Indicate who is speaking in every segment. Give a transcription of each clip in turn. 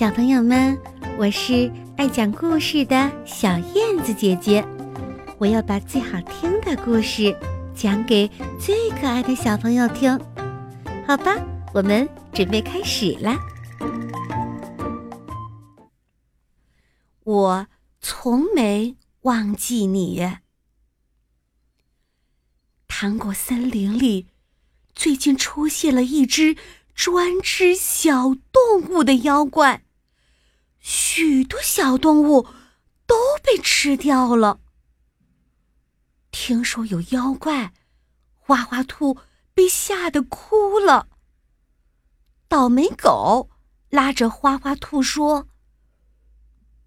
Speaker 1: 小朋友们，我是爱讲故事的小燕子姐姐，我要把最好听的故事讲给最可爱的小朋友听，好吧？我们准备开始啦！我从没忘记你。糖果森林里，最近出现了一只。专吃小动物的妖怪，许多小动物都被吃掉了。听说有妖怪，花花兔被吓得哭了。倒霉狗拉着花花兔说：“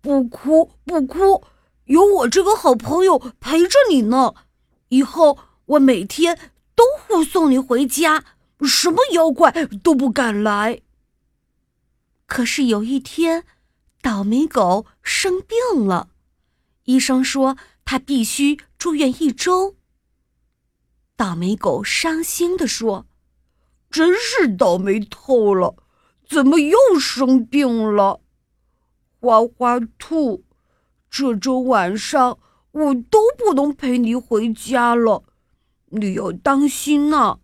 Speaker 2: 不哭不哭，有我这个好朋友陪着你呢。以后我每天都护送你回家。”什么妖怪都不敢来。
Speaker 1: 可是有一天，倒霉狗生病了，医生说他必须住院一周。倒霉狗伤心地说：“
Speaker 2: 真是倒霉透了，怎么又生病了？”花花兔，这周晚上我都不能陪你回家了，你要当心呐。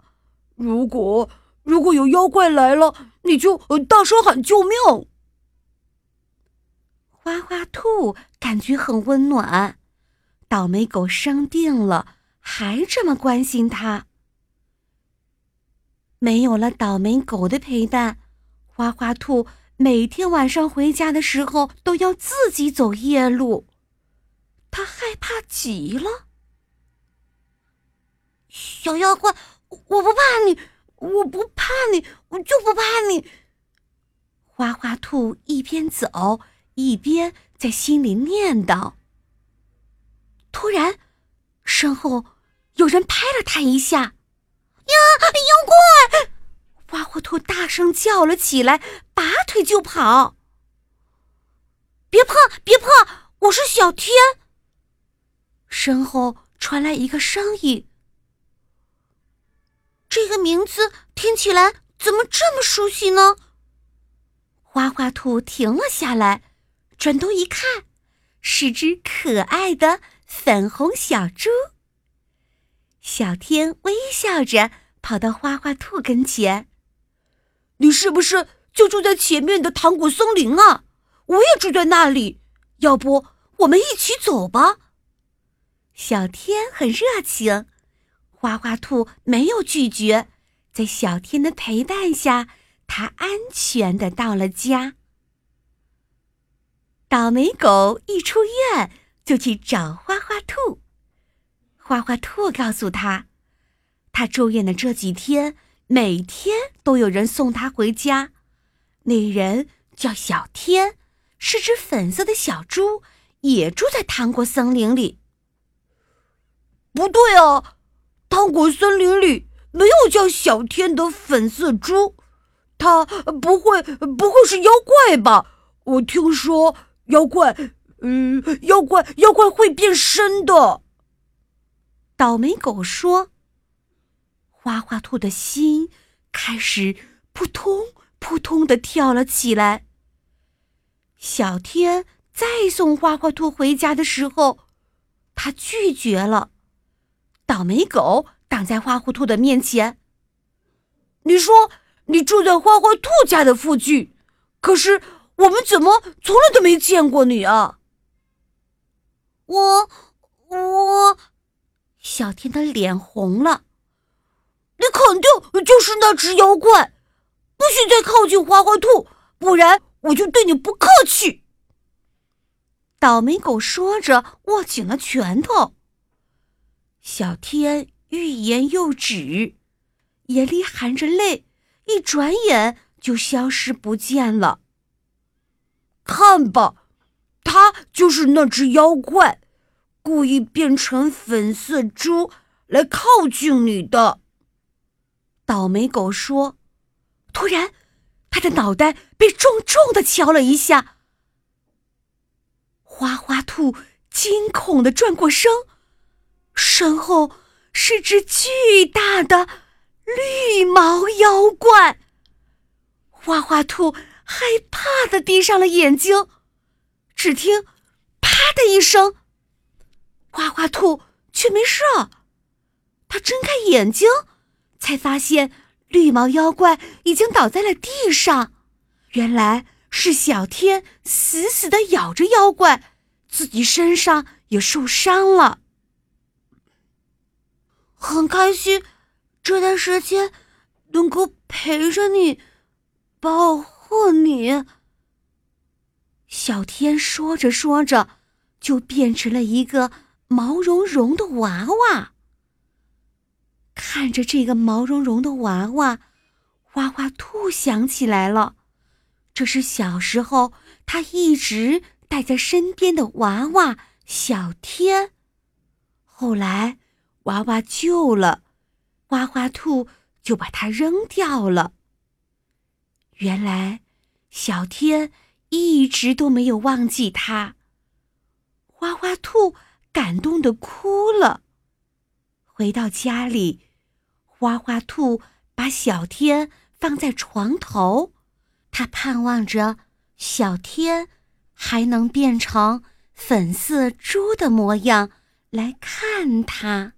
Speaker 2: 如果如果有妖怪来了，你就大声喊救命。
Speaker 1: 花花兔感觉很温暖，倒霉狗生病了还这么关心他。没有了倒霉狗的陪伴，花花兔每天晚上回家的时候都要自己走夜路，他害怕极了。
Speaker 3: 小妖怪。我不怕你，我不怕你，我就不怕你。
Speaker 1: 花花兔一边走一边在心里念叨。突然，身后有人拍了他一下，“呀，
Speaker 3: 妖怪！”
Speaker 1: 花花兔大声叫了起来，拔腿就跑。
Speaker 3: 别怕，别怕，我是小天。
Speaker 1: 身后传来一个声音。
Speaker 3: 这个名字听起来怎么这么熟悉呢？
Speaker 1: 花花兔停了下来，转头一看，是只可爱的粉红小猪。小天微笑着跑到花花兔跟前：“
Speaker 2: 你是不是就住在前面的糖果森林啊？我也住在那里，要不我们一起走吧？”
Speaker 1: 小天很热情。花花兔没有拒绝，在小天的陪伴下，他安全的到了家。倒霉狗一出院就去找花花兔，花花兔告诉他，他住院的这几天，每天都有人送他回家。那人叫小天，是只粉色的小猪，也住在糖果森林里。
Speaker 2: 不对啊！糖果森林里没有叫小天的粉色猪，他不会不会是妖怪吧？我听说妖怪，嗯，妖怪妖怪会变身的。
Speaker 1: 倒霉狗说：“花花兔的心开始扑通扑通的跳了起来。”小天再送花花兔回家的时候，他拒绝了。倒霉狗挡在花花兔的面前。
Speaker 2: 你说你住在花花兔家的附近，可是我们怎么从来都没见过你啊？
Speaker 3: 我我，
Speaker 1: 小天的脸红了。
Speaker 2: 你肯定就是那只妖怪，不许再靠近花花兔，不然我就对你不客气。
Speaker 1: 倒霉狗说着，握紧了拳头。小天欲言又止，眼里含着泪，一转眼就消失不见了。
Speaker 2: 看吧，他就是那只妖怪，故意变成粉色猪来靠近你的。
Speaker 1: 倒霉狗说：“突然，他的脑袋被重重的敲了一下。”花花兔惊恐的转过身。身后是只巨大的绿毛妖怪，花花兔害怕的闭上了眼睛。只听“啪”的一声，花花兔却没事。他睁开眼睛，才发现绿毛妖怪已经倒在了地上。原来是小天死死的咬着妖怪，自己身上也受伤了。
Speaker 3: 很开心，这段时间能够陪着你，保护你。
Speaker 1: 小天说着说着，就变成了一个毛茸茸的娃娃。看着这个毛茸茸的娃娃，花花兔想起来了，这是小时候他一直带在身边的娃娃小天。后来娃娃旧了，花花兔就把它扔掉了。原来小天。一直都没有忘记他。花花兔感动的哭了。回到家里，花花兔把小天放在床头，他盼望着小天还能变成粉色猪的模样来看他。